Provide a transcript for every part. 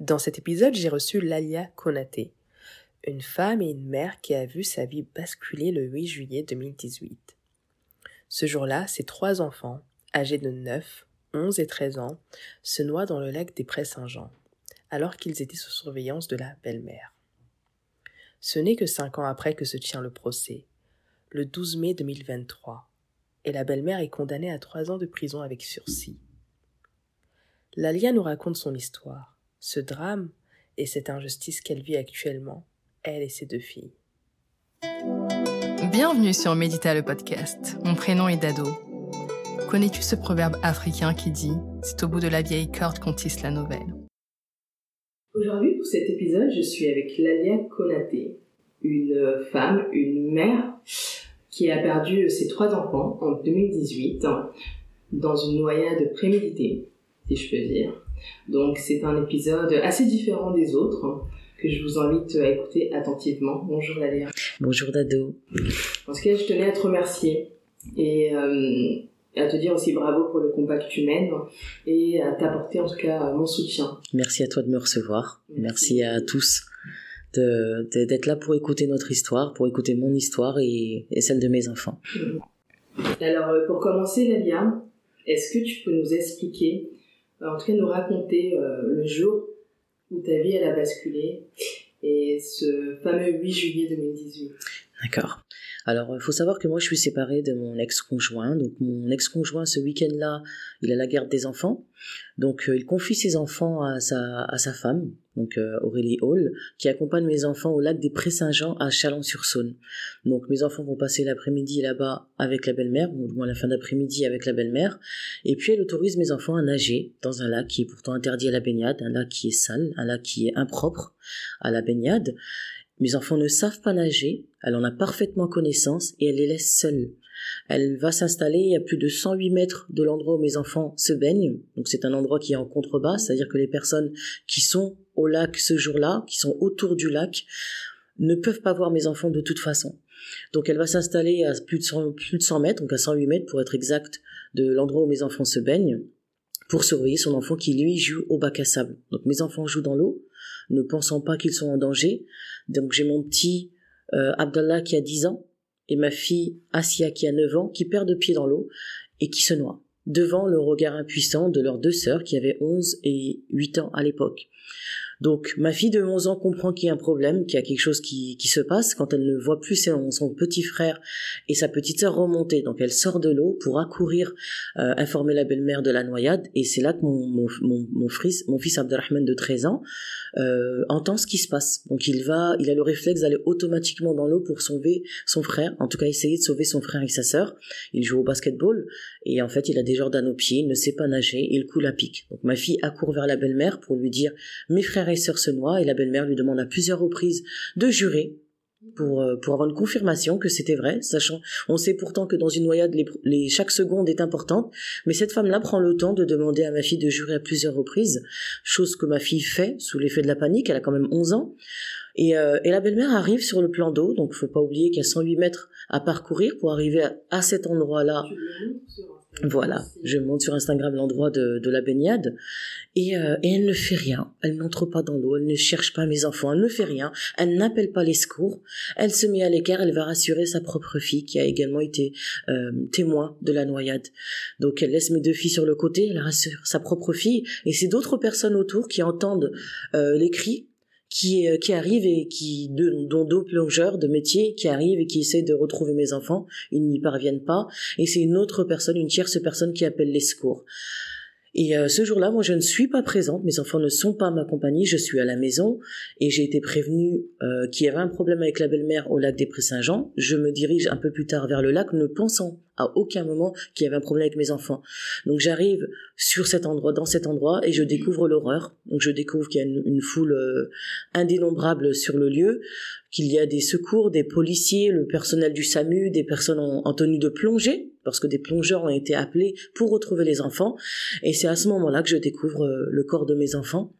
Dans cet épisode, j'ai reçu Lalia Konaté, une femme et une mère qui a vu sa vie basculer le 8 juillet 2018. Ce jour-là, ses trois enfants, âgés de 9, 11 et 13 ans, se noient dans le lac des Prés-Saint-Jean, alors qu'ils étaient sous surveillance de la belle-mère. Ce n'est que cinq ans après que se tient le procès, le 12 mai 2023, et la belle-mère est condamnée à trois ans de prison avec sursis. Lalia nous raconte son histoire ce drame et cette injustice qu'elle vit actuellement, elle et ses deux filles. Bienvenue sur Médita le podcast. Mon prénom est Dado. Connais-tu ce proverbe africain qui dit C'est au bout de la vieille corde qu'on tisse la nouvelle Aujourd'hui, pour cet épisode, je suis avec Lalia Konaté, une femme, une mère qui a perdu ses trois enfants en 2018 dans une noyade préméditée, si je peux dire. Donc c'est un épisode assez différent des autres que je vous invite à écouter attentivement. Bonjour Lalia. Bonjour Dado. En tout cas, je tenais à te remercier et euh, à te dire aussi bravo pour le combat que tu mènes et à t'apporter en tout cas mon soutien. Merci à toi de me recevoir. Merci, à tous d'être là pour écouter notre histoire, pour écouter mon histoire et, et celle de mes enfants. Alors euh, pour commencer Lalia, est-ce que tu peux nous expliquer en tout cas nous raconter euh, le jour où ta vie elle a basculé et ce fameux 8 juillet 2018. D'accord. Alors, il faut savoir que moi, je suis séparée de mon ex-conjoint. Donc, mon ex-conjoint, ce week-end-là, il a la garde des enfants. Donc, euh, il confie ses enfants à sa, à sa femme, donc euh, Aurélie Hall, qui accompagne mes enfants au lac des Prés-Saint-Jean à Chalon-sur-Saône. Donc, mes enfants vont passer l'après-midi là-bas avec la belle-mère, ou du moins la fin d'après-midi avec la belle-mère. Et puis, elle autorise mes enfants à nager dans un lac qui est pourtant interdit à la baignade, un lac qui est sale, un lac qui est impropre à la baignade. Mes enfants ne savent pas nager, elle en a parfaitement connaissance et elle les laisse seuls. Elle va s'installer à plus de 108 mètres de l'endroit où mes enfants se baignent. Donc c'est un endroit qui est en contrebas, c'est-à-dire que les personnes qui sont au lac ce jour-là, qui sont autour du lac, ne peuvent pas voir mes enfants de toute façon. Donc elle va s'installer à plus de, 100, plus de 100 mètres, donc à 108 mètres pour être exact, de l'endroit où mes enfants se baignent, pour surveiller son enfant qui lui joue au bac à sable. Donc mes enfants jouent dans l'eau, ne pensant pas qu'ils sont en danger. Donc j'ai mon petit euh, Abdallah qui a 10 ans et ma fille Asia qui a 9 ans qui perd de pied dans l'eau et qui se noie devant le regard impuissant de leurs deux sœurs qui avaient 11 et 8 ans à l'époque. Donc ma fille de 11 ans comprend qu'il y a un problème, qu'il y a quelque chose qui, qui se passe quand elle ne voit plus son, petit frère et sa petite sœur remonter. Donc elle sort de l'eau pour accourir, euh, informer la belle-mère de la noyade et c'est là que mon, mon, mon, mon fils Abdelrahman de 13 ans euh, entend ce qui se passe. Donc il va, il a le réflexe d'aller automatiquement dans l'eau pour sauver son frère, en tout cas essayer de sauver son frère et sa sœur. Il joue au basketball et en fait il a des Jordan aux pieds, il ne sait pas nager, il coule à pic. Donc ma fille accourt vers la belle-mère pour lui dire mes frères frère et sœur se noient. Et la belle-mère lui demande à plusieurs reprises de jurer pour, euh, pour avoir une confirmation que c'était vrai, sachant, on sait pourtant que dans une noyade, chaque seconde est importante, mais cette femme-là prend le temps de demander à ma fille de jurer à plusieurs reprises, chose que ma fille fait sous l'effet de la panique, elle a quand même 11 ans, et, euh, et la belle-mère arrive sur le plan d'eau, donc faut pas oublier qu'il y a 108 mètres à parcourir pour arriver à cet endroit-là. Voilà, je monte sur Instagram l'endroit de, de, la baignade et, euh, et, elle ne fait rien. Elle n'entre pas dans l'eau, elle ne cherche pas mes enfants, elle ne fait rien. Elle n'appelle pas les secours. Elle se met à l'écart, elle va rassurer sa propre fille qui a également été euh, témoin de la noyade. Donc elle laisse mes deux filles sur le côté, elle rassure sa propre fille et c'est d'autres personnes autour qui entendent euh, les cris qui, euh, qui et qui, dont deux plongeurs de métier qui arrivent et qui essaient de retrouver mes enfants. Ils n'y parviennent pas. Et c'est une autre personne, une tierce personne qui appelle les secours. Et euh, ce jour-là, moi, je ne suis pas présente. Mes enfants ne sont pas à ma compagnie. Je suis à la maison et j'ai été prévenue euh, qu'il y avait un problème avec la belle-mère au lac des Prés-Saint-Jean. Je me dirige un peu plus tard vers le lac, ne pensant à aucun moment qu'il y avait un problème avec mes enfants. Donc j'arrive sur cet endroit, dans cet endroit, et je découvre l'horreur. Donc je découvre qu'il y a une, foule euh, indénombrable sur le lieu, qu'il y a des secours, des policiers, le personnel du SAMU, des personnes en tenue de plongée, parce que des plongeurs ont été appelés pour retrouver les enfants. Et c'est à ce moment-là que je découvre euh, le corps de mes enfants.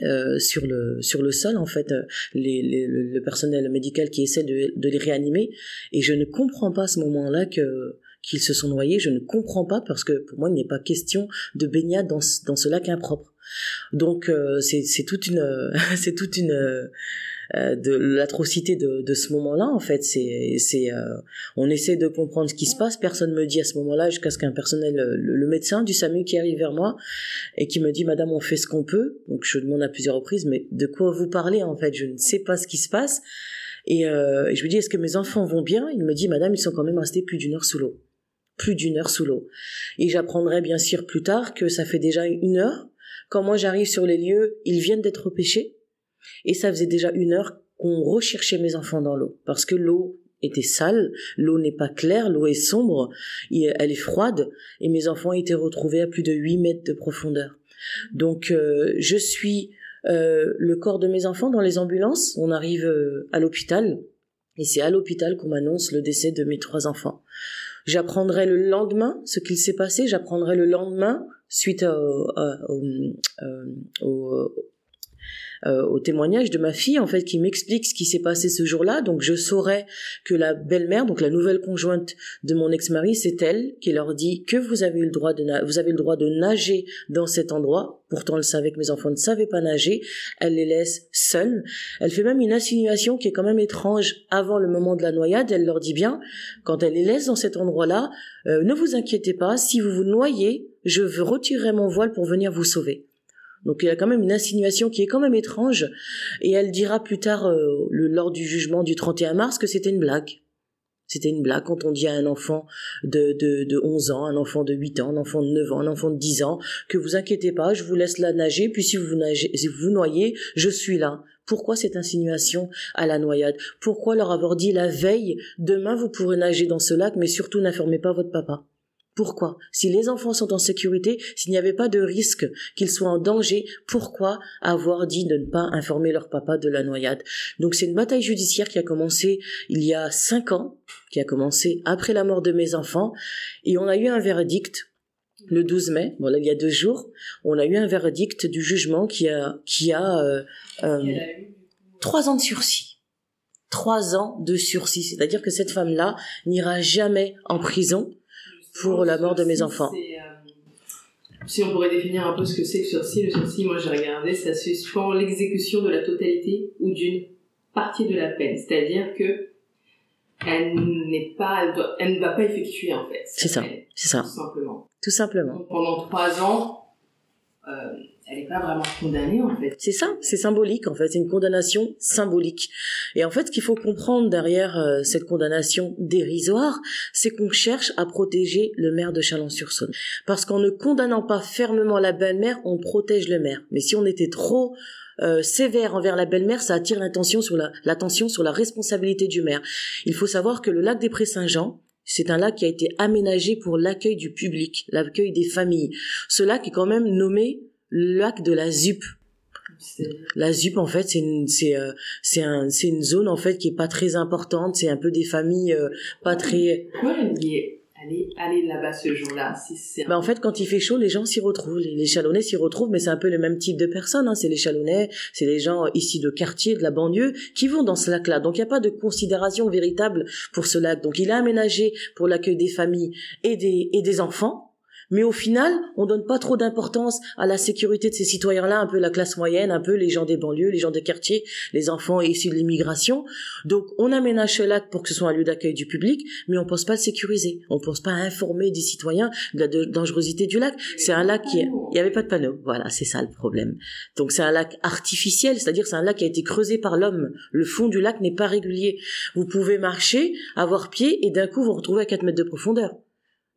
Euh, sur le sur le sol en fait euh, les, le personnel médical qui essaie de, de les réanimer et je ne comprends pas à ce moment-là que qu'ils se sont noyés je ne comprends pas parce que pour moi il n'est pas question de baignade dans, dans ce lac impropre. Donc euh, c'est toute une c'est toute une euh, de l'atrocité de, de ce moment-là en fait. C'est c'est euh, on essaie de comprendre ce qui se passe. Personne me dit à ce moment-là jusqu'à ce qu'un personnel le, médecin du SAMU qui arrive vers moi et qui me dit madame on fait ce qu'on peut. Donc je demande à plusieurs reprises mais de quoi vous parlez en fait? Je ne sais pas ce qui se passe. Et, euh, je lui dis est-ce que mes enfants vont bien? Il me dit madame ils sont quand même restés plus d'une heure sous l'eau plus d'une heure sous l'eau. Et j'apprendrai bien sûr plus tard que ça fait déjà une heure. Quand moi j'arrive sur les lieux ils viennent d'être pêchés et ça faisait déjà une heure qu'on recherchait mes enfants dans l'eau, parce que l'eau était sale, l'eau n'est pas claire, l'eau est sombre, elle est froide, et mes enfants étaient retrouvés à plus de 8 mètres de profondeur. Donc euh, je suis euh, le corps de mes enfants dans les ambulances, on arrive euh, à l'hôpital, et c'est à l'hôpital qu'on m'annonce le décès de mes trois enfants. J'apprendrai le lendemain ce qu'il s'est passé, j'apprendrai le lendemain suite au, au, euh, au témoignage de ma fille en fait qui m'explique ce qui s'est passé ce jour-là. Donc je saurais que la belle-mère, donc la nouvelle conjointe de mon ex-mari, c'est elle qui leur dit que vous avez le droit de vous avez le droit de nager dans cet endroit. Pourtant elle savait que mes enfants ne savaient pas nager. Elle les laisse seuls. Elle fait même une insinuation qui est quand même étrange avant le moment de la noyade. Elle leur dit bien quand elle les laisse dans cet endroit-là, euh, ne vous inquiétez pas, si vous vous noyez, je retirerai mon voile pour venir vous sauver. Donc il y a quand même une insinuation qui est quand même étrange. Et elle dira plus tard, euh, le, lors du jugement du 31 mars, que c'était une blague. C'était une blague quand on dit à un enfant de, de, de 11 ans, un enfant de 8 ans, un enfant de 9 ans, un enfant de 10 ans, que vous inquiétez pas, je vous laisse la nager, puis si vous, nagez, si vous noyez, je suis là. Pourquoi cette insinuation à la noyade? Pourquoi leur avoir dit la veille, demain vous pourrez nager dans ce lac, mais surtout n'informez pas votre papa? Pourquoi? Si les enfants sont en sécurité, s'il n'y avait pas de risque qu'ils soient en danger, pourquoi avoir dit de ne pas informer leur papa de la noyade? Donc c'est une bataille judiciaire qui a commencé il y a cinq ans, qui a commencé après la mort de mes enfants, et on a eu un verdict le 12 mai, voilà, il y a deux jours, on a eu un verdict du jugement qui a, qui a euh, euh, trois ans de sursis. Trois ans de sursis, c'est-à-dire que cette femme-là n'ira jamais en prison pour la mort de mes enfants. Euh, si on pourrait définir un peu ce que c'est le sursis, le sursis, moi j'ai regardé, ça suspend l'exécution de la totalité ou d'une partie de la peine. C'est-à-dire que elle n'est pas, elle, ne va pas effectuer en fait. C'est ça, c'est ça. Tout simplement. Tout simplement. pendant trois ans, euh, elle n'est pas vraiment condamnée en fait. C'est ça, c'est symbolique en fait, c'est une condamnation symbolique. Et en fait, ce qu'il faut comprendre derrière euh, cette condamnation dérisoire, c'est qu'on cherche à protéger le maire de Chalon-sur-Saône. Parce qu'en ne condamnant pas fermement la belle-mère, on protège le maire. Mais si on était trop euh, sévère envers la belle-mère, ça attire l'attention sur la, l'attention sur la responsabilité du maire. Il faut savoir que le lac des Prés-Saint-Jean, c'est un lac qui a été aménagé pour l'accueil du public, l'accueil des familles. Ce lac est quand même nommé lac de la ZUP. La ZUP en fait c'est une c'est euh, c'est un c'est une zone en fait qui est pas très importante, c'est un peu des familles euh, pas très aller aller là-bas ce jour-là bah en fait quand il fait chaud les gens s'y retrouvent. Les, les Chalonnais s'y retrouvent mais c'est un peu le même type de personnes hein. c'est les Chalonnais c'est les gens ici de quartier de la banlieue qui vont dans ce lac-là. Donc il n'y a pas de considération véritable pour ce lac. Donc il est aménagé pour l'accueil des familles et des et des enfants mais au final, on donne pas trop d'importance à la sécurité de ces citoyens-là, un peu la classe moyenne, un peu les gens des banlieues, les gens des quartiers, les enfants issus de l'immigration. Donc, on aménage ce lac pour que ce soit un lieu d'accueil du public, mais on pense pas le sécuriser. On pense pas informer des citoyens de la dangerosité du lac. C'est un lac qui, il y avait pas de panneau. Voilà, c'est ça le problème. Donc, c'est un lac artificiel, c'est-à-dire c'est un lac qui a été creusé par l'homme. Le fond du lac n'est pas régulier. Vous pouvez marcher, avoir pied, et d'un coup, vous, vous retrouvez à 4 mètres de profondeur.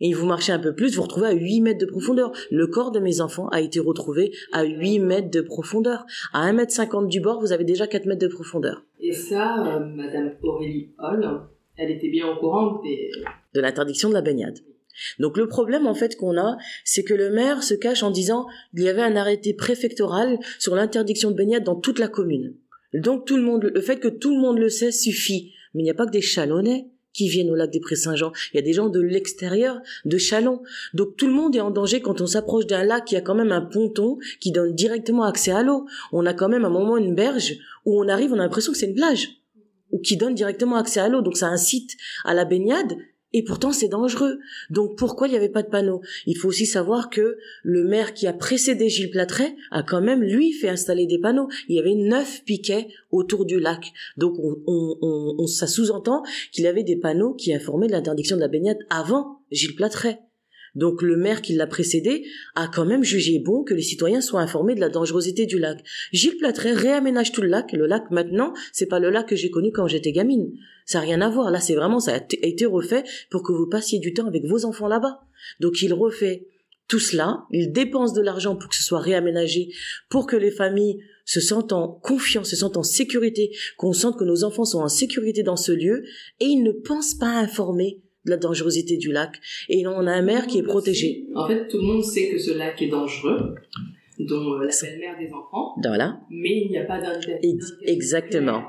Et vous marchez un peu plus, vous, vous retrouvez à 8 mètres de profondeur. Le corps de mes enfants a été retrouvé à 8 mètres de profondeur. À 1 mètre 50 du bord, vous avez déjà 4 mètres de profondeur. Et ça, euh, Madame Aurélie Hall, elle était bien au courant des... de l'interdiction de la baignade. Donc le problème en fait qu'on a, c'est que le maire se cache en disant qu'il y avait un arrêté préfectoral sur l'interdiction de baignade dans toute la commune. Donc tout le monde, le fait que tout le monde le sait suffit. Mais il n'y a pas que des chalonnais qui viennent au lac des Prés-Saint-Jean. Il y a des gens de l'extérieur, de Chalon. Donc tout le monde est en danger quand on s'approche d'un lac qui a quand même un ponton qui donne directement accès à l'eau. On a quand même un moment une berge où on arrive, on a l'impression que c'est une plage ou qui donne directement accès à l'eau. Donc ça incite à la baignade Et pourtant, c'est dangereux. Donc, pourquoi il n'y avait pas de panneau? Il faut aussi savoir que le maire qui a précédé Gilles Platret a quand même, lui, fait installer des panneaux. Il y avait neuf piquets autour du lac. Donc, on, ça sous-entend qu'il avait des panneaux qui informaient de l'interdiction de la baignade avant Gilles Platret. Donc le maire qui l'a précédé a quand même jugé bon que les citoyens soient informés de la dangerosité du lac. Gilles Platret réaménage tout le lac. Le lac maintenant, c'est pas le lac que j'ai connu quand j'étais gamine. Ça n'a rien à voir. Là, c'est vraiment, ça a été refait pour que vous passiez du temps avec vos enfants là-bas. Donc il refait tout cela, il dépense de l'argent pour que ce soit réaménagé, pour que les familles se sentent en confiance, se sentent en sécurité, qu'on sente que nos enfants sont en sécurité dans ce lieu, et il ne pense pas informer de la dangerosité du lac. Et on a un maire qui est protégé. En fait, tout le monde sait que ce lac est dangereux, dont euh, la belle-mère des enfants. Voilà. Mais il n'y a pas d'indication. Exactement.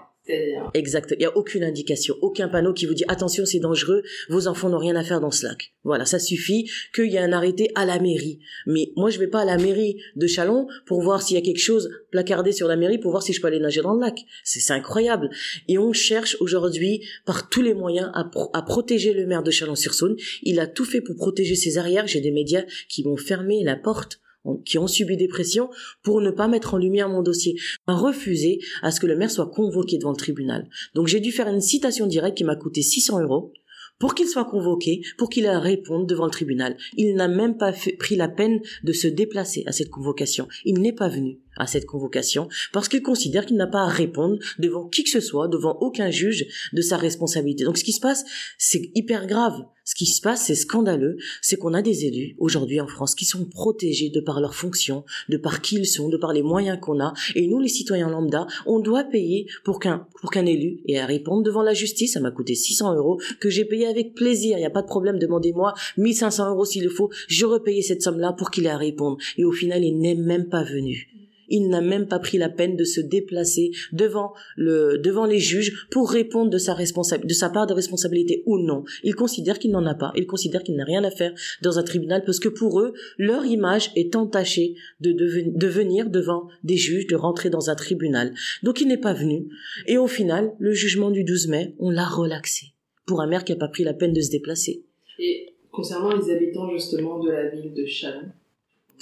Exact. Il n'y a aucune indication, aucun panneau qui vous dit attention, c'est dangereux, vos enfants n'ont rien à faire dans ce lac. Voilà, ça suffit qu'il y ait un arrêté à la mairie. Mais moi, je vais pas à la mairie de Chalon pour voir s'il y a quelque chose placardé sur la mairie pour voir si je peux aller nager dans le lac. C'est incroyable. Et on cherche aujourd'hui par tous les moyens à, à protéger le maire de Chalon-sur-Saône. Il a tout fait pour protéger ses arrières. J'ai des médias qui vont fermer la porte qui ont subi des pressions pour ne pas mettre en lumière mon dossier, refuser à ce que le maire soit convoqué devant le tribunal. Donc j'ai dû faire une citation directe qui m'a coûté 600 euros pour qu'il soit convoqué, pour qu'il réponde devant le tribunal. Il n'a même pas pris la peine de se déplacer à cette convocation. Il n'est pas venu à cette convocation parce qu'il considère qu'il n'a pas à répondre devant qui que ce soit, devant aucun juge de sa responsabilité. Donc ce qui se passe, c'est hyper grave. Ce qui se passe, c'est scandaleux, c'est qu'on a des élus aujourd'hui en France qui sont protégés de par leurs fonctions, de par qui ils sont, de par les moyens qu'on a. Et nous, les citoyens lambda, on doit payer pour qu'un pour qu'un élu ait à répondre devant la justice. Ça m'a coûté 600 euros que j'ai payé avec plaisir. Il n'y a pas de problème. Demandez-moi 1500 euros s'il le faut. Je repayais cette somme-là pour qu'il ait à répondre. Et au final, il n'est même pas venu il n'a même pas pris la peine de se déplacer devant le devant les juges pour répondre de sa responsabilité de sa part de responsabilité ou non. Il considère qu'il n'en a pas. Il considère qu'il n'a rien à faire dans un tribunal parce que pour eux, leur image est entachée de, de venir devant des juges, de rentrer dans un tribunal. Donc il n'est pas venu. Et au final, le jugement du 12 mai, on l'a relaxé pour un maire qui n'a pas pris la peine de se déplacer. Et concernant les habitants justement de la ville de Chalon,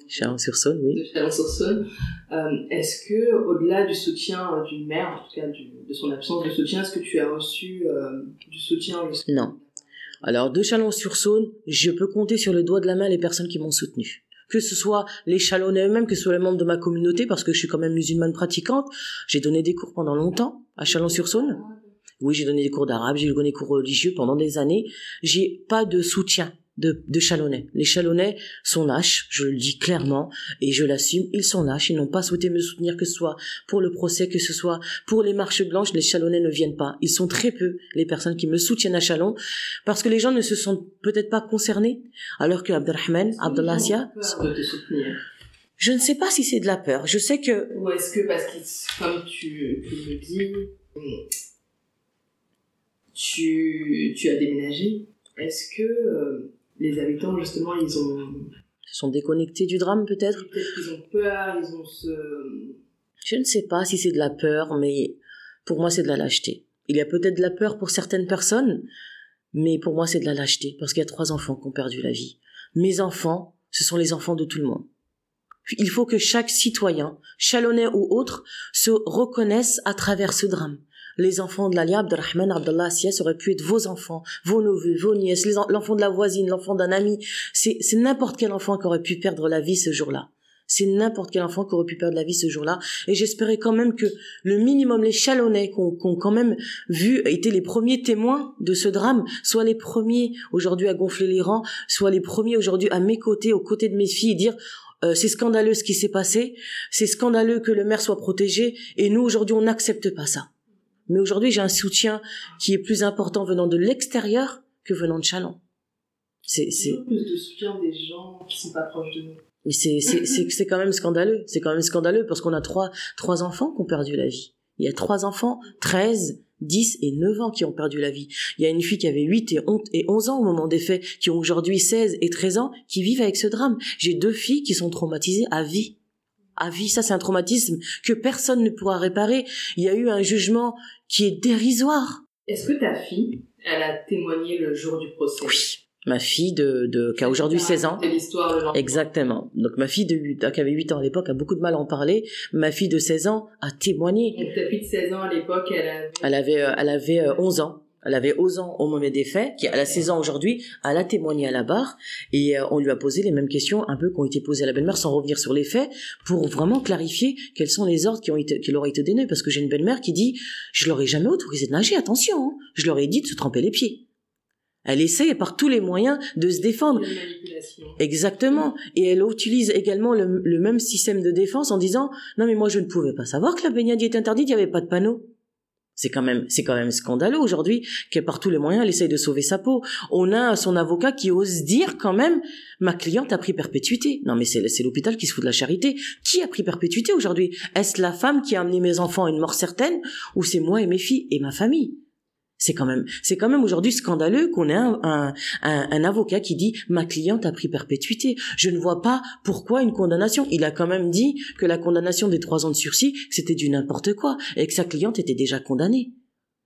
Chalon-sur-Saône, oui. De Chalon-sur-Saône. Euh, est-ce que, au-delà du soutien du maire, en tout cas de son absence de soutien, est-ce que tu as reçu euh, du soutien Non. Alors, de Chalon-sur-Saône, je peux compter sur le doigt de la main les personnes qui m'ont soutenu que ce soit les Chalonnais eux-mêmes, que ce soit les membres de ma communauté, parce que je suis quand même musulmane pratiquante. J'ai donné des cours pendant longtemps à Chalon-sur-Saône. Oui, j'ai donné des cours d'arabe, j'ai donné des cours religieux pendant des années. J'ai pas de soutien de, de Chalonnais. Les Chalonnais sont lâches, je le dis clairement, et je l'assume, ils sont lâches, ils n'ont pas souhaité me soutenir que ce soit pour le procès, que ce soit pour les marches blanches, les Chalonnais ne viennent pas. Ils sont très peu, les personnes qui me soutiennent à Chalon, parce que les gens ne se sentent peut-être pas concernés, alors que Abdelrahman, je ne sais pas si c'est de la peur. Je sais que. Ou est-ce que parce que, comme tu, tu le dis, tu, tu as déménagé, est-ce que euh, les habitants, justement, ils ont... Se sont déconnectés du drame, peut-être? Peut-être qu'ils ont peur, ils ont ce... Je ne sais pas si c'est de la peur, mais pour moi, c'est de la lâcheté. Il y a peut-être de la peur pour certaines personnes, mais pour moi, c'est de la lâcheté, parce qu'il y a trois enfants qui ont perdu la vie. Mes enfants, ce sont les enfants de tout le monde. Il faut que chaque citoyen, chalonnais ou autre, se reconnaisse à travers ce drame les enfants de l'Ali Abdelrahman Abdallah Sias auraient pu être vos enfants, vos neveux, vos nièces, l'enfant de la voisine, l'enfant d'un ami. C'est, n'importe quel enfant qui aurait pu perdre la vie ce jour-là. C'est n'importe quel enfant qui aurait pu perdre la vie ce jour-là. Et j'espérais quand même que le minimum, les chalonnais qu'on qu quand même vu, étaient les premiers témoins de ce drame, soient les premiers aujourd'hui à gonfler les rangs, soient les premiers aujourd'hui à mes côtés, aux côtés de mes filles, et dire euh, c'est scandaleux ce qui s'est passé, c'est scandaleux que le maire soit protégé, et nous aujourd'hui on n'accepte pas ça. Mais aujourd'hui, j'ai un soutien qui est plus important venant de l'extérieur que venant de Chalon. C'est, c'est... plus de soutien des gens qui sont pas proches de nous. Mais c'est, c'est, c'est, c'est quand même scandaleux. C'est quand même scandaleux parce qu'on a trois, trois enfants qui ont perdu la vie. Il y a trois enfants, 13, 10 et 9 ans qui ont perdu la vie. Il y a une fille qui avait 8 et 11 ans au moment des faits, qui ont aujourd'hui 16 et 13 ans, qui vivent avec ce drame. J'ai deux filles qui sont traumatisées à vie à vie. Ça, c'est un traumatisme que personne ne pourra réparer. Il y a eu un jugement qui est dérisoire. Est-ce que ta fille Elle a témoigné le jour du procès? Oui. Ma fille de, de qui a aujourd'hui 16 ans. Lendemain. Exactement. Donc ma fille de 8, qui avait 8 ans à l'époque a beaucoup de mal à en parler. Ma fille de 16 ans a témoigné. Donc ta fille de 16 ans à l'époque, elle avait... Elle avait, euh, elle avait euh, 11 ans. Elle avait 11 ans au moment des faits, qui elle a 16 ans aujourd'hui, elle a témoigné à la barre et euh, on lui a posé les mêmes questions un peu qui ont été posées à la belle-mère sans revenir sur les faits pour vraiment clarifier quels sont les ordres qui ont été qui leur ont été donnés parce que j'ai une belle-mère qui dit je leur ai jamais autorisé de nager attention hein. je leur ai dit de se tremper les pieds elle essaye par tous les moyens de se défendre. Exactement. Et elle utilise également le, le même système de défense en disant non mais moi je ne pouvais pas savoir que la baignade est interdite, il n'y avait pas de panneau. C'est quand même, c'est quand même scandaleux aujourd'hui qu'elle par tous les moyens elle essaye de sauver sa peau. On a son avocat qui ose dire quand même ma cliente a pris perpétuité. Non mais c'est c'est l'hôpital qui se fout de la charité. Qui a pris perpétuité aujourd'hui? Est-ce la femme qui a amené mes enfants à une mort certaine ou c'est moi et mes filles et ma famille? C'est quand même, c'est quand même aujourd'hui scandaleux qu'on ait un, un, avocat qui dit ma cliente a pris perpétuité. Je ne vois pas pourquoi une condamnation. Il a quand même dit que la condamnation des trois ans de sursis c'était du n'importe quoi et que sa cliente était déjà condamnée.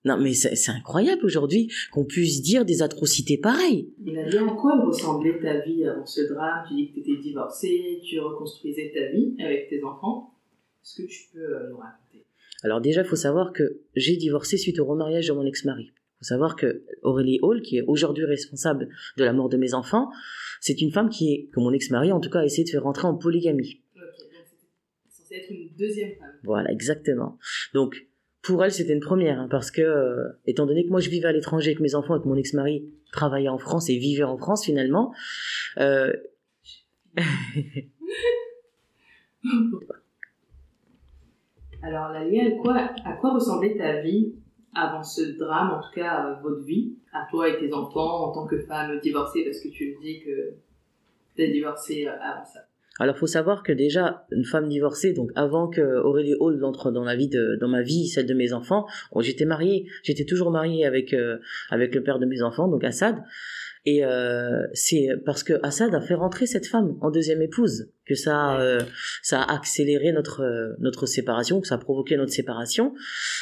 Non mais c'est incroyable aujourd'hui qu'on puisse dire des atrocités pareilles. Il a dit en quoi ressemblait ta vie avant ce drame? Tu dis que tu étais divorcée, tu reconstruisais ta vie avec tes enfants. Est-ce que tu peux euh, nous raconter? Alors déjà, il faut savoir que j'ai divorcé suite au remariage de mon ex-mari. Il faut savoir que Aurélie Hall, qui est aujourd'hui responsable de la mort de mes enfants, c'est une femme qui est, que mon ex-mari en tout cas a essayé de faire rentrer en polygamie. Ok, donc c'était censé être une deuxième femme. Voilà, exactement. Donc, pour elle, c'était une première, hein, parce que, euh, étant donné que moi je vivais à l'étranger avec mes enfants et que mon ex-mari travaillait en France et vivait en France finalement, euh, Alors Lalia, à quoi, à quoi ressemblait ta vie avant ce drame, en tout cas votre vie, à toi et tes enfants en tant que femme divorcée, parce que tu le dis que tu divorcée euh, avant ça. Alors, faut savoir que déjà, une femme divorcée, donc avant que Aurélie Hall entre dans la vie dans ma vie, celle de mes enfants, bon, j'étais mariée, j'étais toujours mariée avec euh, avec le père de mes enfants, donc Assad. Et euh, c'est parce que Assad a fait rentrer cette femme en deuxième épouse que ça, a, euh, ça a accéléré notre euh, notre séparation, que ça a provoqué notre séparation.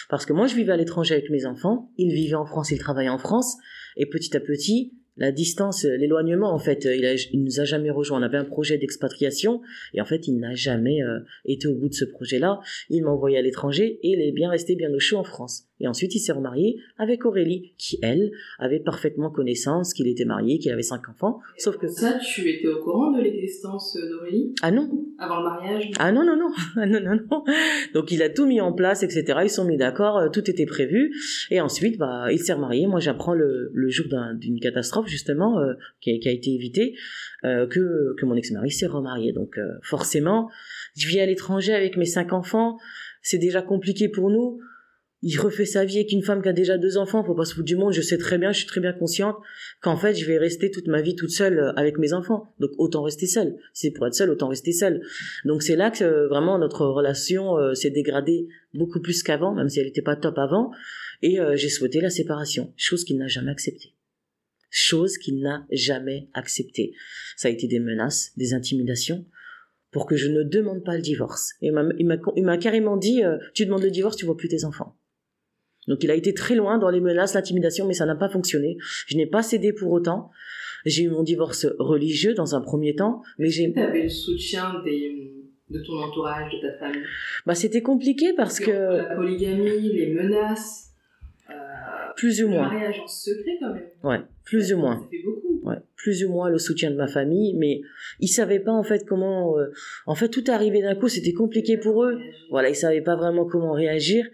Parce que moi, je vivais à l'étranger avec mes enfants, il vivait en France, il travaillait en France, et petit à petit, la distance, l'éloignement, en fait, il, a, il nous a jamais rejoint. On avait un projet d'expatriation et en fait, il n'a jamais été au bout de ce projet-là. Il m'a envoyé à l'étranger et il est bien resté bien au chaud en France. Et ensuite, il s'est remarié avec Aurélie, qui elle avait parfaitement connaissance qu'il était marié, qu'il avait cinq enfants. Sauf que Ça, tu étais au courant de l'existence d'Aurélie? Ah non, avant le mariage? Ah non non non, ah non non non. Donc il a tout mis en place, etc. Ils sont mis d'accord, euh, tout était prévu. Et ensuite, bah, il s'est remarié. Moi, j'apprends le, le jour d'un- d'une catastrophe justement euh, qui, a, qui a été évitée euh, que que mon ex-mari s'est remarié. Donc euh, forcément, je vis à l'étranger avec mes cinq enfants. C'est déjà compliqué pour nous. Il refait sa vie avec une femme qui a déjà deux enfants. Faut pas se foutre du monde. Je sais très bien, je suis très bien consciente qu'en fait, je vais rester toute ma vie toute seule euh, avec mes enfants. Donc autant rester seule. Si c'est pour être seule, autant rester seule. Donc c'est là que euh, vraiment notre relation euh, s'est dégradée beaucoup plus qu'avant, même si elle n'était pas top avant. Et j'ai souhaité la séparation, chose qu'il n'a jamais acceptée. Chose qu'il n'a jamais acceptée. Ça a été des menaces, des intimidations, pour que je ne demande pas le divorce. Et il m'a- carrément dit, tu demandes le divorce, tu vois plus tes enfants. Donc il a été très loin dans les menaces, l'intimidation, mais ça n'a pas fonctionné. Je n'ai pas cédé pour autant. J'ai eu mon divorce religieux dans un premier temps, mais j'ai, Tu avais le soutien des, de ton entourage, de ta famille? bah c'était compliqué parce que La polygamie, les menaces, euh, plus ou le moins, mariage en secret quand même. ouais, plus ou moins. Ça fait beaucoup. Ouais, plus ou moins le soutien de ma famille, mais ils savaient pas en fait comment. euh, en fait, tout arrivé d'un coup, c'était compliqué pour eux. Voilà, ils savaient pas vraiment comment réagir.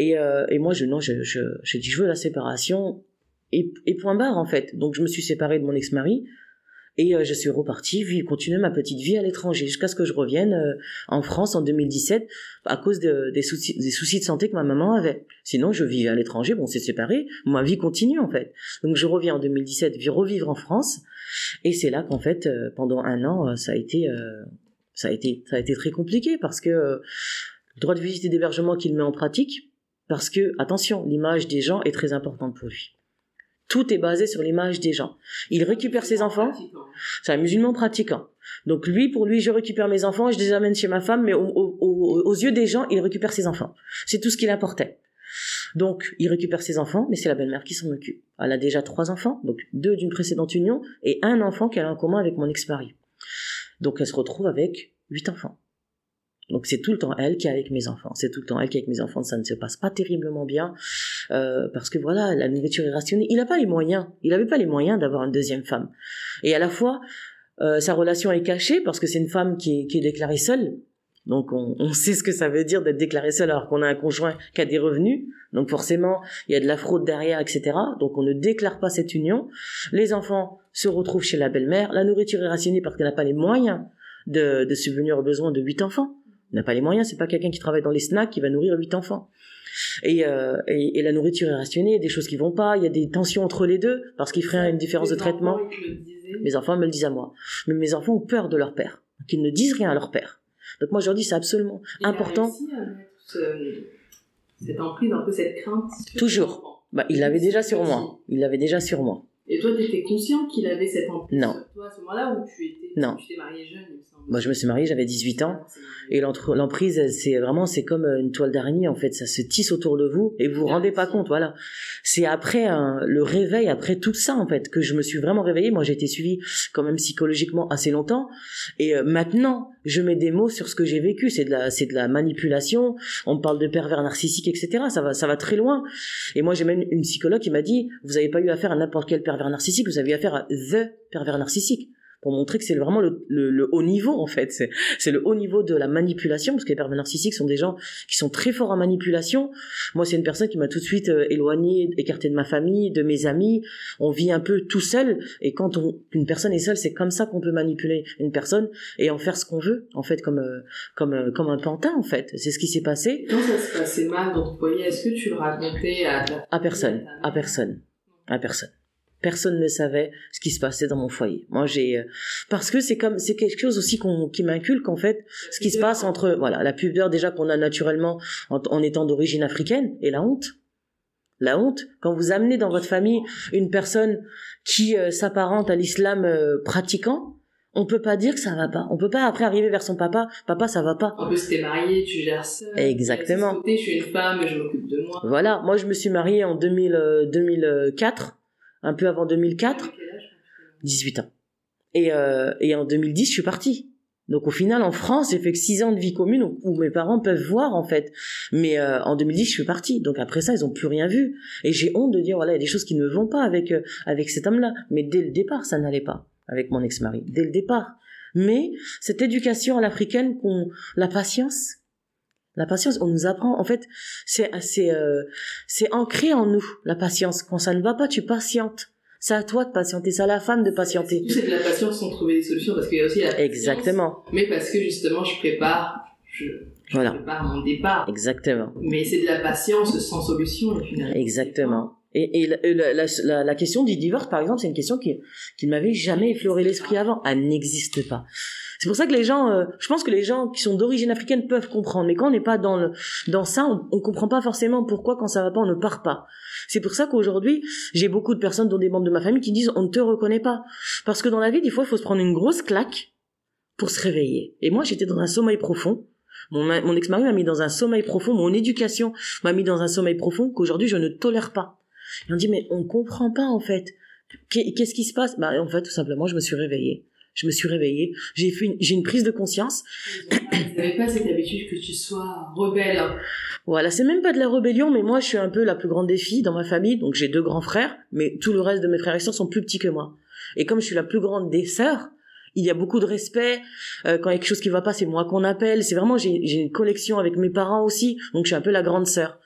Et, euh, et moi, je non, je, je, j'ai dit je veux la séparation et, point barre en fait. Donc je me suis séparée de mon ex-mari et euh, je suis repartie, vie, continuer ma petite vie à l'étranger jusqu'à ce que je revienne euh, en France en 2017 à cause de- des soucis, de santé que ma maman avait. Sinon, je vivais à l'étranger, bon, on s'est séparés, ma vie continue en fait. Donc je reviens en 2017, vis revivre en France et c'est là qu'en fait, pendant un an, ça a été, très compliqué parce que le droit de visite et d'hébergement qu'il met en pratique, parce que attention, l'image des gens est très importante pour lui. Tout est basé sur l'image des gens. Il récupère ses enfants, c'est un musulman pratiquant. Donc lui, pour lui, je récupère mes enfants, je les amène chez ma femme, mais au- au- au- aux yeux des gens, il récupère ses enfants. C'est tout ce qu'il importait. Donc, il récupère ses enfants, mais c'est la belle-mère qui s'en occupe. Elle a déjà trois enfants, donc deux d'une précédente union, et un enfant qu'elle a en commun avec mon ex-mari. Donc, elle se retrouve avec huit enfants. Donc c'est tout le temps elle qui est avec mes enfants. C'est tout le temps elle qui est avec mes enfants. Ça ne se passe pas terriblement bien euh, parce que voilà, la nourriture est rationnée. Il n'a pas les moyens. Il n'avait pas les moyens d'avoir une deuxième femme. Et à la fois, euh, sa relation est cachée parce que c'est une femme qui est, qui est déclarée seule. Donc on, on, sait ce que ça veut dire d'être déclaré seul alors qu'on a un conjoint qui a des revenus. Donc forcément, il y a de la fraude derrière, etc. Donc on ne déclare pas cette union. Les enfants se retrouvent chez la belle-mère. La nourriture est rationnée parce qu'elle n'a pas les moyens de, de subvenir aux besoins de huit enfants. N'a pas les moyens. C'est pas quelqu'un qui travaille dans les snacks qui va nourrir huit enfants. Et, euh, et, et, la nourriture est rationnée. Il y a des choses qui vont pas. Il y a des tensions entre les deux parce qu'il ferait une différence Les de traitement. Mes enfants me le disent à moi. Mais mes enfants ont peur de leur père. Donc ils ne disent rien à leur père. Donc moi je leur dis c'est absolument important. ce- cette emprise, un peu cette crainte. Toujours. Bah, il l'avait déjà sur moi. Il l'avait déjà sur moi. Et toi, tu étais conscient qu'il avait cette emprise Non. Toi à ce moment-là où tu étais. Non. Tu t'es marié jeune, il me semble. Moi je me suis mariée, j'avais 18 ans. Et l'entre- l'emprise, c'est vraiment, c'est comme euh, une toile d'araignée en fait, ça se tisse autour de vous et vous vous rendez pas compte, voilà. C'est après le réveil, après tout ça en fait, que je me suis vraiment réveillée. Moi j'ai été suivie quand même psychologiquement assez longtemps et euh, maintenant je mets des mots sur ce que j'ai vécu. C'est de la, c'est de la manipulation. On parle de pervers narcissique, etc. Ça va, ça va très loin. Et moi j'ai même une psychologue qui m'a dit, vous avez pas eu affaire à n'importe quel pervers narcissique, vous avez eu affaire à the pervers narcissique pour montrer que c'est vraiment le, le, le haut niveau en fait. C'est c'est le haut niveau de la manipulation parce que les pervers narcissiques sont des gens qui sont très forts en manipulation. Moi, c'est une personne qui m'a tout de suite euh, éloigné, écarté de ma famille, de mes amis. On vit un peu tout seul et quand on, une personne est seule, c'est comme ça qu'on peut manipuler une personne et en faire ce qu'on veut en fait comme euh, comme euh, comme un pantin en fait. C'est ce qui s'est passé Quand ça se passait mal dans ton foyer, est-ce que tu le racontais à ta à personne, à personne, à personne. Personne ne savait ce qui se passait dans mon foyer. Moi, j'ai euh, parce que c'est comme c'est quelque chose aussi qu'on qui m'inculque en fait ce qui se passe entre voilà la pudeur déjà qu'on a naturellement en, en étant d'origine africaine et la honte la honte quand vous amenez dans votre famille une personne qui euh, s'apparente à l'islam euh, pratiquant on peut pas dire que ça va pas on peut pas après arriver vers son papa papa ça va pas En plus, t'es marié, tu gères seul. Exactement. Tu côté, Je suis une femme, je m'occupe de moi. voilà moi je me suis mariée en 2000, euh, 2004 un peu avant 2004 À quel âge 18 ans. Et euh, et en 2010 je suis partie. Donc au final en France j'ai fait que 6 ans de vie commune où, où mes parents peuvent voir en fait. Mais euh, en 2010 je suis partie. Donc après ça ils ont plus rien vu. Et j'ai honte de dire voilà il y a des choses qui ne vont pas avec euh, avec cet homme là mais dès le départ ça n'allait pas avec mon ex-mari. Dès le départ. Mais cette éducation à l'africaine la patience la patience on nous apprend en fait c'est c'est euh, c'est ancré en nous la patience quand ça ne va pas tu patientes c'est à toi de patienter c'est à la femme de patienter sais de la patience sans trouver des solutions parce qu'il y a aussi la patience, exactement Mais parce que justement, je prépare, je, je Voilà. prépare mon départ. exactement Mais c'est de la patience sans solution, au final. Exactement. Et, et la, la, la, la- la question du divorce, par exemple, c'est une question qui, qui ne m'avait jamais effleuré l'esprit avant. Elle n'existe pas. C'est pour ça que les gens, euh, je pense que les gens qui sont d'origine africaine peuvent comprendre, mais quand on n'est pas dans le, dans ça, on, on comprend pas forcément pourquoi quand ça va pas, on ne part pas. C'est pour ça qu'aujourd'hui, j'ai beaucoup de personnes, dont des membres de ma famille, qui disent on ne te reconnaît pas, parce que dans la vie, des fois, il faut se prendre une grosse claque pour se réveiller. Et moi, j'étais dans un sommeil profond. Mon, mon ex-mari m'a mis dans un sommeil profond. Mon éducation m'a mis dans un sommeil profond qu'aujourd'hui je ne tolère pas. Et on dit mais on comprend pas en fait. Qu'est- Qu'est-ce qui se passe? Bah en fait tout simplement je me suis réveillée. Je me suis réveillée. J'ai fait une, j'ai une prise de conscience. Ils n'avaient pas cette habitude que tu sois rebelle. hein? Voilà, c'est même pas de la rébellion, mais moi je suis un peu la plus grande des filles dans ma famille, donc j'ai deux grands frères, mais tout le reste de mes frères et sœurs sont plus petits que moi. Et comme je suis la plus grande des sœurs, il y a beaucoup de respect. Euh, quand il y a quelque chose qui va pas, c'est moi qu'on appelle. C'est vraiment j'ai j'ai une connexion avec mes parents aussi, donc je suis un peu la grande sœur.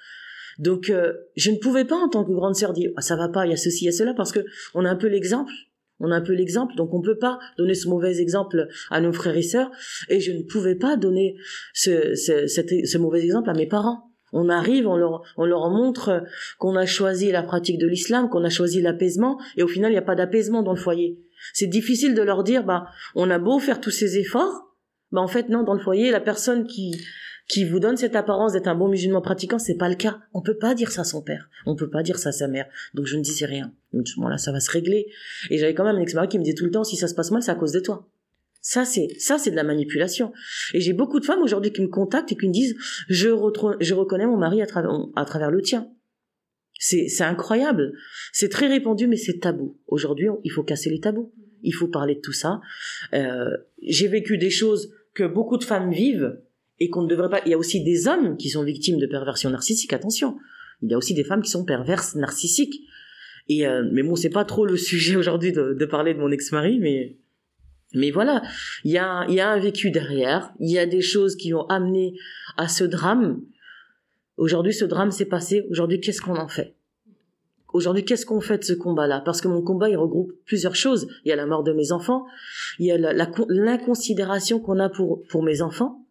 Donc euh, je ne pouvais pas en tant que grande sœur dire ah, ça va pas, il y a ceci, il y a cela, parce que on a un peu l'exemple. On a un peu l'exemple, donc on peut pas donner ce mauvais exemple à nos frères et sœurs, et je ne pouvais pas donner ce, ce, cet- ce mauvais exemple à mes parents. On arrive, on leur, on leur montre qu'on a choisi la pratique de l'islam, qu'on a choisi l'apaisement, et au final, il n'y a pas d'apaisement dans le foyer. C'est difficile de leur dire, bah, on a beau faire tous ces efforts, bah, en fait, non, dans le foyer, la personne qui, qui vous donne cette apparence d'être un bon musulman pratiquant, c'est pas le cas. On peut pas dire ça à son père. On peut pas dire ça à sa mère. Donc, je ne disais rien. Donc, ce moment-là, ça va se régler. Et j'avais quand même un ex-mari qui me disait tout le temps, si ça se passe mal, c'est à cause de toi. Ça, c'est, ça, c'est de la manipulation. Et j'ai beaucoup de femmes aujourd'hui qui me contactent et qui me disent, je, je reconnais mon mari à, travers à travers le tien. C'est, c'est incroyable. C'est très répandu, mais c'est tabou. Aujourd'hui, il faut casser les tabous. Il faut parler de tout ça. Euh, j'ai vécu des choses que beaucoup de femmes vivent et qu'on ne devrait pas. Il y a aussi des hommes qui sont victimes de perversion narcissique. Attention, il y a aussi des femmes qui sont perverses narcissiques. Et euh, mais bon, c'est pas trop le sujet aujourd'hui de, de parler de mon ex-mari, mais mais voilà, il y a, y a un vécu derrière, il y a des choses qui ont amené à ce drame. Aujourd'hui, ce drame s'est passé. Aujourd'hui, qu'est-ce qu'on en fait? Aujourd'hui, qu'est-ce qu'on fait de ce combat-là? Parce que mon combat, il regroupe plusieurs choses. Il y a la mort de mes enfants, il y a l'inconsidération qu'on a pour, pour mes enfants,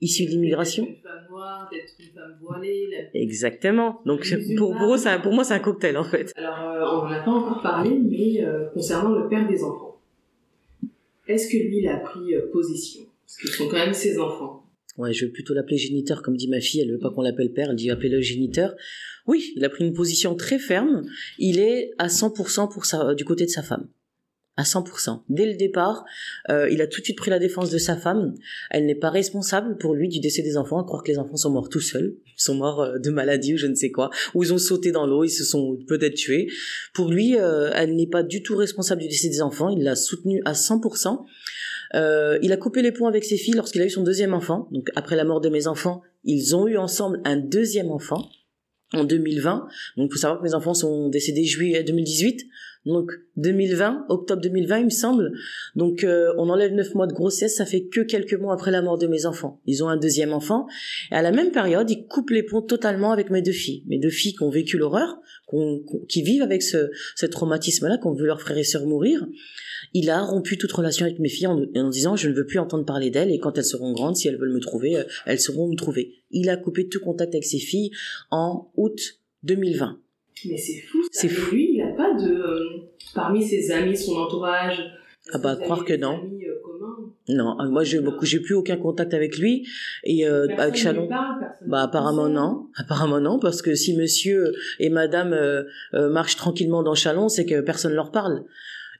issus de l'immigration. Exactement. Donc pour, pour, eux, pour moi, c'est un cocktail en fait. Alors, euh, on n'en a pas encore parlé, mais euh, concernant le père des enfants. Est-ce que lui, il a pris euh, position? Parce qu'ils sont quand même ses enfants. Ouais, je veux plutôt l'appeler géniteur, comme dit ma fille. Elle veut pas qu'on l'appelle père, elle dit appelez-le géniteur. Oui, il a pris une position très ferme. Il est à 100% pour sa, du côté de sa femme à 100%. Dès le départ, euh, il a tout de suite pris la défense de sa femme. Elle n'est pas responsable pour lui du décès des enfants, à croire que les enfants sont morts tout seuls, ils sont morts euh, de maladie ou je ne sais quoi, ou ils ont sauté dans l'eau, ils se sont peut-être tués. Pour lui, euh, elle n'est pas du tout responsable du décès des enfants, il l'a soutenu à 100%. Il a coupé les ponts avec ses filles lorsqu'il a eu son deuxième enfant. Donc après la mort de mes enfants, ils ont eu ensemble un deuxième enfant en 2020. Donc, faut savoir que mes enfants sont décédés juillet 2018. Donc, 2020, octobre 2020, il me semble. Donc, euh, on enlève neuf mois de grossesse. Ça fait que quelques mois après la mort de mes enfants. Ils ont un deuxième enfant. Et à la même période, ils coupent les ponts totalement avec mes deux filles. Mes deux filles qui ont vécu l'horreur, qui vivent avec ce, ce traumatisme-là, qui ont vu leurs frères et sœurs mourir il a rompu toute relation avec mes filles en, en disant je ne veux plus entendre parler d'elles et quand elles seront grandes, si elles veulent me trouver, euh, elles sauront me trouver. Il a coupé tout contact avec ses filles en août 2020. Mais c'est fou. C'est fou. Lui, il n'a pas de euh, parmi ses amis, son entourage. Ah bah croire que non. Non, moi j'ai beaucoup, j'ai plus aucun contact avec lui et euh, avec Chalon. bah apparemment non, apparemment non parce que si Monsieur et Madame marchent tranquillement dans Chalon, c'est que personne leur parle.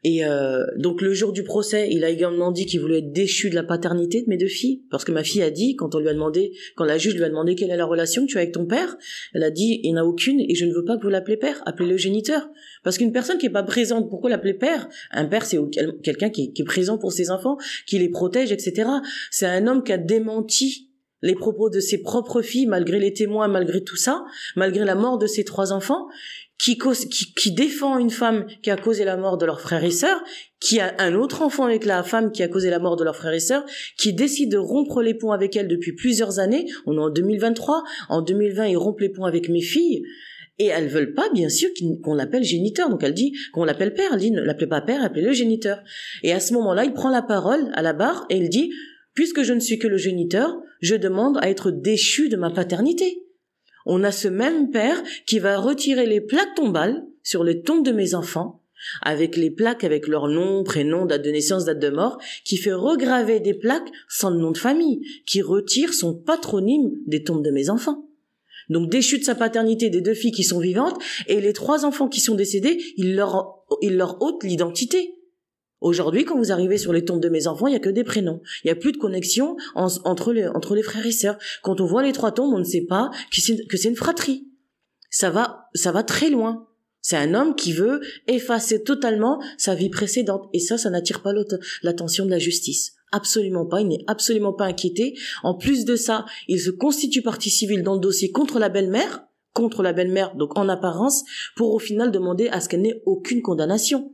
Et euh, donc le jour du procès, il a également dit qu'il voulait être déchu de la paternité de mes deux filles, parce que ma fille a dit, quand on lui a demandé, quand la juge lui a demandé quelle est la relation que tu as avec ton père, elle a dit il n'y en a aucune et je ne veux pas que vous l'appelez père, appelez-le géniteur. Parce qu'une personne qui est pas présente, pourquoi l'appeler père? Un père, c'est quelqu'un qui, qui est présent pour ses enfants, qui les protège, etc. C'est un homme qui a démenti les propos de ses propres filles, malgré les témoins, malgré tout ça, malgré la mort de ses trois enfants, qui, qui, défend une femme qui a causé la mort de leurs frères et sœurs, qui a un autre enfant avec la femme qui a causé la mort de leurs frères et sœurs, qui décide de rompre les ponts avec elle depuis plusieurs années. On est en 2023. En 2020, il rompt les ponts avec mes filles. Et elles veulent pas, bien sûr, qu'on l'appelle géniteur. Donc elle dit qu'on l'appelle père. Elle dit ne l'appelez pas père, appelez-le géniteur. Et à ce moment-là, il prend la parole à la barre et il dit, puisque je ne suis que le géniteur, je demande à être déchu de ma paternité on a ce même père qui va retirer les plaques tombales sur les tombes de mes enfants, avec les plaques avec leur nom, prénom, date de naissance, date de mort, qui fait regraver des plaques sans le nom de famille, qui retire son patronyme des tombes de mes enfants. Donc déchu de sa paternité des deux filles qui sont vivantes, et les trois enfants qui sont décédés, il leur, il leur ôte l'identité. Aujourd'hui, quand vous arrivez sur les tombes de mes enfants, il y a que des prénoms. Il y a plus de connexion entre, les, entre les frères et sœurs. Quand on voit les trois tombes, on ne sait pas que c'est une fratrie. Ça va, ça va très loin. C'est un homme qui veut effacer totalement sa vie précédente. Et ça, ça n'attire pas l'attention de la justice. Absolument pas. Il n'est absolument pas inquiété. En plus de ça, il se constitue partie civile dans le dossier contre la belle-mère, contre la belle-mère, donc en apparence, pour au final demander à ce qu'elle n'ait aucune condamnation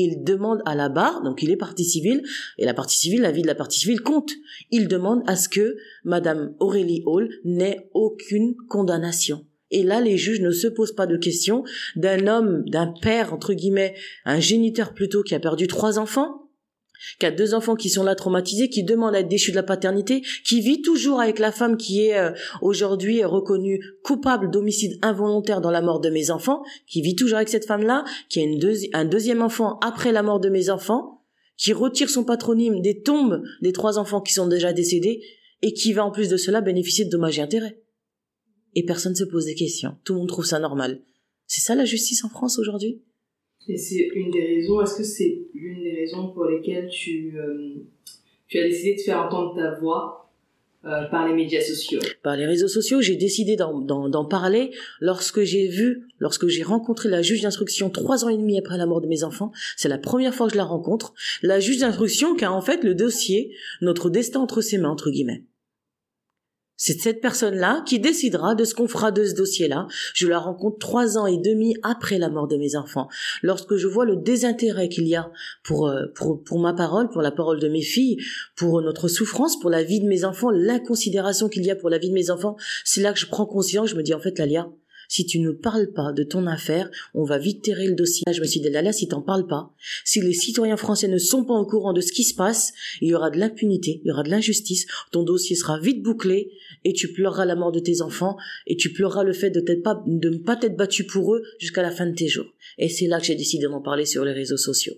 il demande à la barre, donc il est partie civile, et la partie civile, la vie de la partie civile compte. Il demande à ce que Madame Aurélie Hall n'ait aucune condamnation. Et là, les juges ne se posent pas de questions d'un homme, d'un père, entre guillemets, un géniteur plutôt, qui a perdu trois enfants, qui a deux enfants qui sont là traumatisés, qui demandent à être déchus de la paternité, qui vit toujours avec la femme qui est euh, aujourd'hui reconnue coupable d'homicide involontaire dans la mort de mes enfants, qui vit toujours avec cette femme-là, qui a un deuxième enfant après la mort de mes enfants, qui retire son patronyme des tombes des trois enfants qui sont déjà décédés, et qui va en plus de cela bénéficier de dommages et intérêts. Et personne ne se pose des questions. Tout le monde trouve ça normal. C'est ça la justice en France aujourd'hui? Et c'est une des raisons, est-ce que c'est l'une des raisons pour lesquelles tu, euh, tu as décidé de faire entendre ta voix euh, par les médias sociaux? Par les réseaux sociaux, j'ai décidé d'en parler lorsque j'ai vu, lorsque j'ai rencontré la juge d'instruction trois ans et demi après la mort de mes enfants. C'est la première fois que je la rencontre. La juge d'instruction qui a en fait le dossier, notre destin entre ses mains, entre guillemets. C'est cette personne-là qui décidera de ce qu'on fera de ce dossier-là. Je la rencontre trois ans et demi après la mort de mes enfants. Lorsque je vois le désintérêt qu'il y a pour, euh, pour, pour ma parole, pour la parole de mes filles, pour notre souffrance, pour la vie de mes enfants, l'inconsidération qu'il y a pour la vie de mes enfants, c'est là que je prends conscience, je me dis en fait, Lalia, si tu ne parles pas de ton affaire, on va vite terrer le dossier. Je me suis dit, là, si t'en parles pas, si les citoyens français ne sont pas au courant de ce qui se passe, il y aura de l'impunité, il y aura de l'injustice, ton dossier sera vite bouclé et tu pleureras la mort de tes enfants et tu pleureras le fait de ne pas t'être battu pour eux jusqu'à la fin de tes jours. Et c'est là que j'ai décidé d'en parler sur les réseaux sociaux.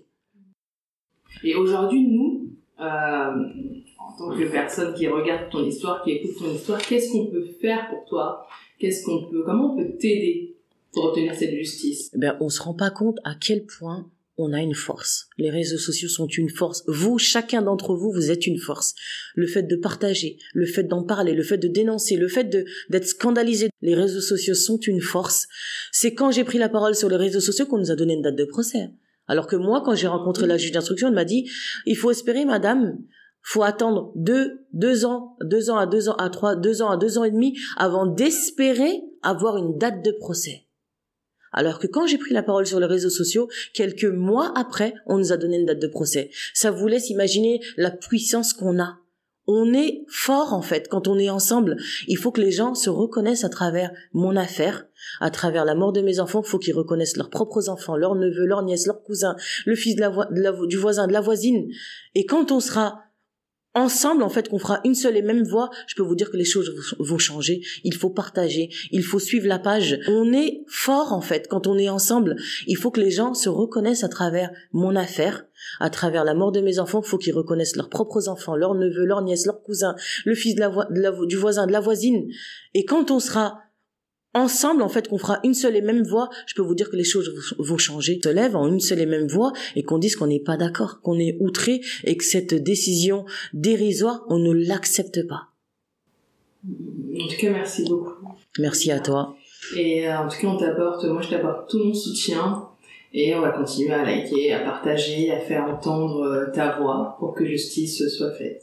Et aujourd'hui, nous, euh, en tant que personne qui regarde ton histoire, qui écoute ton histoire, qu'est-ce qu'on peut faire pour toi Qu'est-ce qu'on peut, comment on peut t'aider pour obtenir cette justice? Eh Ben, on se rend pas compte à quel point on a une force. Les réseaux sociaux sont une force. Vous, chacun d'entre vous, vous êtes une force. Le fait de partager, le fait d'en parler, le fait de dénoncer, le fait d'être scandalisé, les réseaux sociaux sont une force. C'est quand j'ai pris la parole sur les réseaux sociaux qu'on nous a donné une date de procès. Alors que moi, quand j'ai rencontré la juge d'instruction, elle m'a dit, il faut espérer, madame, faut attendre deux, deux ans, deux ans à deux ans à trois, deux ans à deux ans et demi avant d'espérer avoir une date de procès. Alors que quand j'ai pris la parole sur les réseaux sociaux, quelques mois après, on nous a donné une date de procès. Ça vous laisse imaginer la puissance qu'on a. On est fort en fait quand on est ensemble. Il faut que les gens se reconnaissent à travers mon affaire, à travers la mort de mes enfants. Il faut qu'ils reconnaissent leurs propres enfants, leurs neveux, leurs nièces, leurs cousins, le fils du voisin, de la voisine. Et quand on sera ensemble en fait qu'on fera une seule et même voix, je peux vous dire que les choses vont changer. Il faut partager, il faut suivre la page. On est fort en fait quand on est ensemble. Il faut que les gens se reconnaissent à travers mon affaire, à travers la mort de mes enfants. Il faut qu'ils reconnaissent leurs propres enfants, leurs neveux, leurs nièces, leurs cousins, le fils de du voisin, de la voisine. Et quand on sera ensemble en fait qu'on fera une seule et même voix, je peux vous dire que les choses vont changer. Se lève en une seule et même voix et qu'on dise qu'on n'est pas d'accord, qu'on est outré et que cette décision dérisoire, on ne l'accepte pas. En tout cas, merci beaucoup. Merci à toi. Et euh, en tout cas, on t'apporte, moi je t'apporte tout mon soutien et on va continuer à liker, à partager, à faire entendre euh, ta voix pour que justice soit faite.